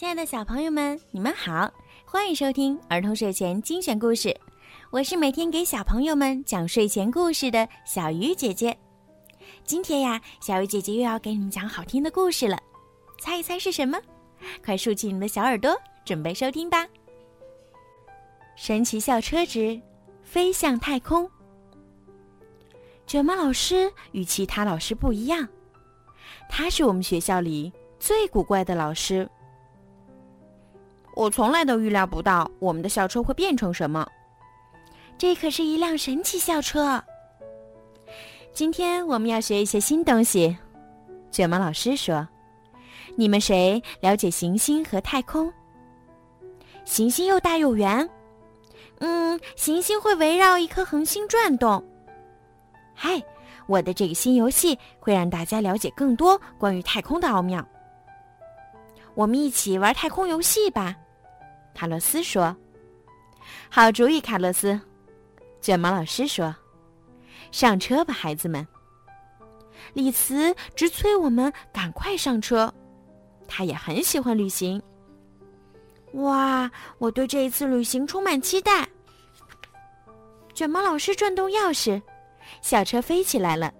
亲爱的小朋友们，你们好，欢迎收听儿童睡前精选故事。我是每天给小朋友们讲睡前故事的小鱼姐姐。今天呀，小鱼姐姐又要给你们讲好听的故事了，猜一猜是什么？快竖起你们的小耳朵，准备收听吧。神奇校车之飞向太空。卷毛老师与其他老师不一样，他是我们学校里最古怪的老师。我从来都预料不到我们的校车会变成什么。这可是一辆神奇校车。今天我们要学一些新东西。卷毛老师说：“你们谁了解行星和太空？行星又大又圆。嗯，行星会围绕一颗恒星转动。”嗨，我的这个新游戏会让大家了解更多关于太空的奥妙。我们一起玩太空游戏吧，卡洛斯说。好主意，卡洛斯。卷毛老师说：“上车吧，孩子们。”李慈直催我们赶快上车，他也很喜欢旅行。哇，我对这一次旅行充满期待。卷毛老师转动钥匙。小车飞起来了，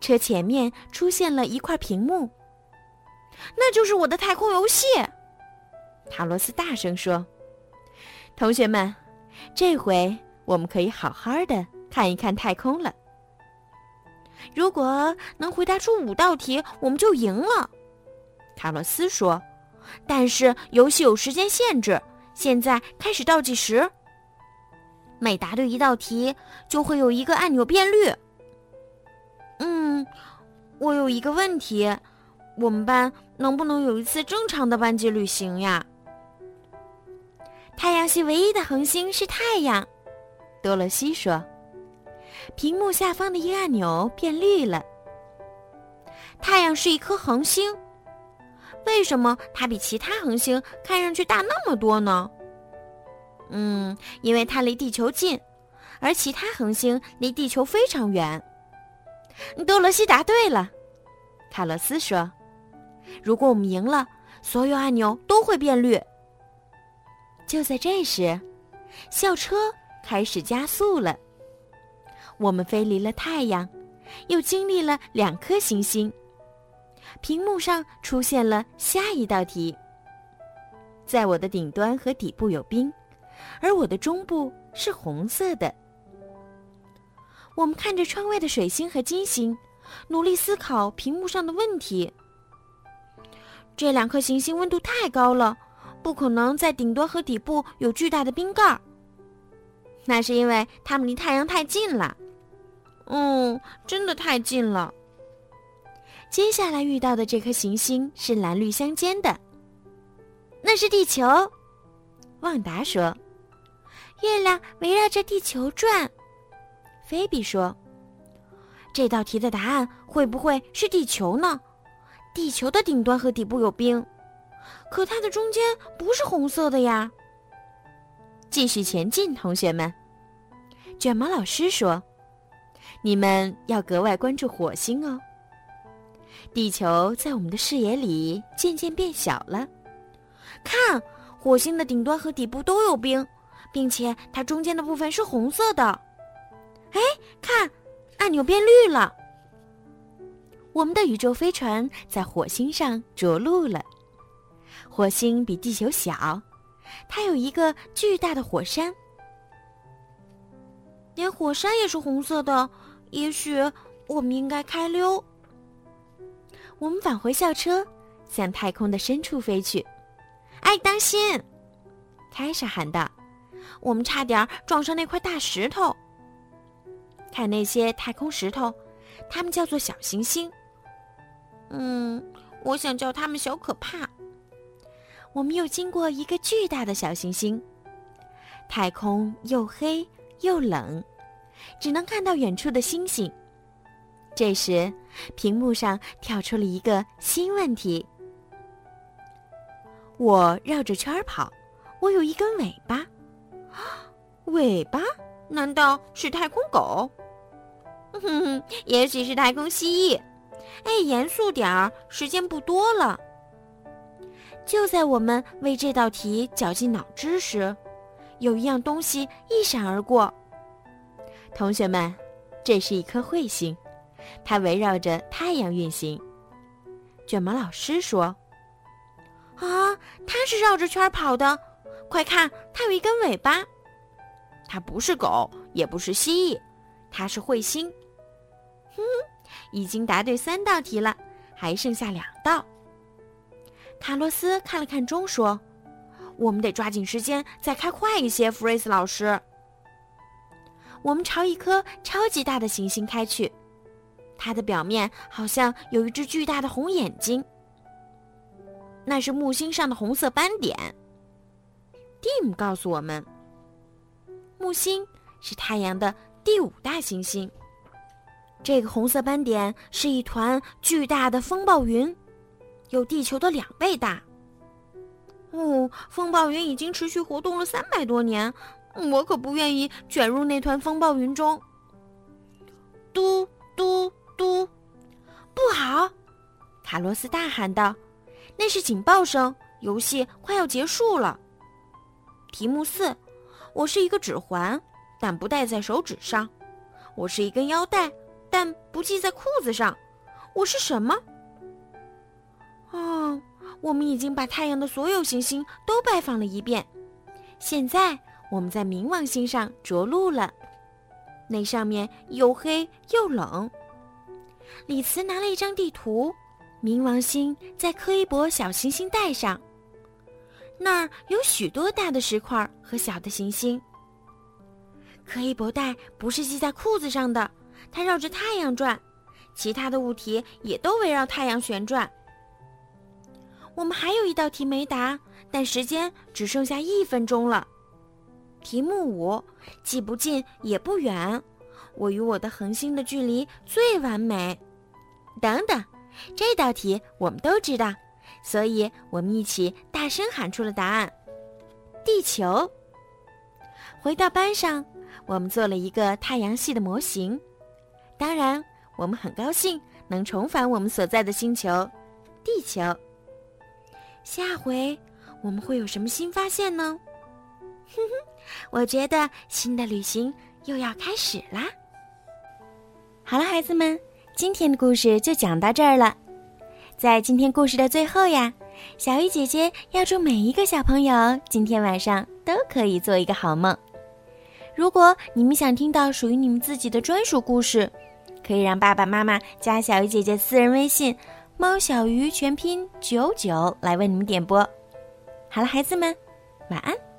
车前面出现了一块屏幕。那就是我的太空游戏，塔罗斯大声说：“同学们，这回我们可以好好的看一看太空了。如果能回答出五道题，我们就赢了。”卡洛斯说：“但是游戏有时间限制，现在开始倒计时。”每答对一道题，就会有一个按钮变绿。嗯，我有一个问题，我们班能不能有一次正常的班级旅行呀？太阳系唯一的恒星是太阳，多萝西说。屏幕下方的一个按钮变绿了。太阳是一颗恒星，为什么它比其他恒星看上去大那么多呢？嗯，因为它离地球近，而其他恒星离地球非常远。多罗西答对了，卡洛斯说：“如果我们赢了，所有按钮都会变绿。”就在这时，校车开始加速了。我们飞离了太阳，又经历了两颗行星。屏幕上出现了下一道题。在我的顶端和底部有冰。而我的中部是红色的。我们看着窗外的水星和金星，努力思考屏幕上的问题。这两颗行星温度太高了，不可能在顶端和底部有巨大的冰盖。那是因为它们离太阳太近了。嗯，真的太近了。接下来遇到的这颗行星是蓝绿相间的，那是地球。旺达说。月亮围绕着地球转，菲比说：“这道题的答案会不会是地球呢？地球的顶端和底部有冰，可它的中间不是红色的呀。”继续前进，同学们。卷毛老师说：“你们要格外关注火星哦。地球在我们的视野里渐渐变小了，看，火星的顶端和底部都有冰。”并且它中间的部分是红色的，哎，看，按钮变绿了。我们的宇宙飞船在火星上着陆了。火星比地球小，它有一个巨大的火山，连火山也是红色的。也许我们应该开溜。我们返回校车，向太空的深处飞去。哎，当心！凯莎喊道。我们差点撞上那块大石头。看那些太空石头，它们叫做小行星。嗯，我想叫他们小可怕。我们又经过一个巨大的小行星，太空又黑又冷，只能看到远处的星星。这时，屏幕上跳出了一个新问题：我绕着圈跑，我有一根尾巴。尾巴？难道是太空狗？哼哼，也许是太空蜥蜴。哎，严肃点儿，时间不多了。就在我们为这道题绞尽脑汁时，有一样东西一闪而过。同学们，这是一颗彗星，它围绕着太阳运行。卷毛老师说：“啊，它是绕着圈跑的，快看，它有一根尾巴。它不是狗，也不是蜥蜴，它是彗星。”哼，已经答对三道题了，还剩下两道。卡洛斯看了看钟，说：“我们得抓紧时间，再开快一些。”弗瑞斯老师，我们朝一颗超级大的行星开去，它的表面好像有一只巨大的红眼睛。那是木星上的红色斑点。蒂姆告诉我们，木星是太阳的第五大行星。这个红色斑点是一团巨大的风暴云。有地球的两倍大。哦，风暴云已经持续活动了三百多年，我可不愿意卷入那团风暴云中。嘟嘟嘟，不好！卡洛斯大喊道：“那是警报声，游戏快要结束了。”题目四：我是一个指环，但不戴在手指上；我是一根腰带，但不系在裤子上。我是什么？哦，我们已经把太阳的所有行星都拜访了一遍，现在我们在冥王星上着陆了。那上面又黑又冷。李茨拿了一张地图，冥王星在柯伊伯小行星带上，那儿有许多大的石块和小的行星。柯伊伯带不是系在裤子上的，它绕着太阳转，其他的物体也都围绕太阳旋转。我们还有一道题没答，但时间只剩下一分钟了。题目五，既不近也不远，我与我的恒星的距离最完美。等等，这道题我们都知道，所以我们一起大声喊出了答案：地球。回到班上，我们做了一个太阳系的模型。当然，我们很高兴能重返我们所在的星球——地球。下回我们会有什么新发现呢？哼哼，我觉得新的旅行又要开始啦。好了，孩子们，今天的故事就讲到这儿了。在今天故事的最后呀，小鱼姐姐要祝每一个小朋友今天晚上都可以做一个好梦。如果你们想听到属于你们自己的专属故事，可以让爸爸妈妈加小鱼姐姐私人微信。猫小鱼全拼九九来为你们点播，好了，孩子们，晚安。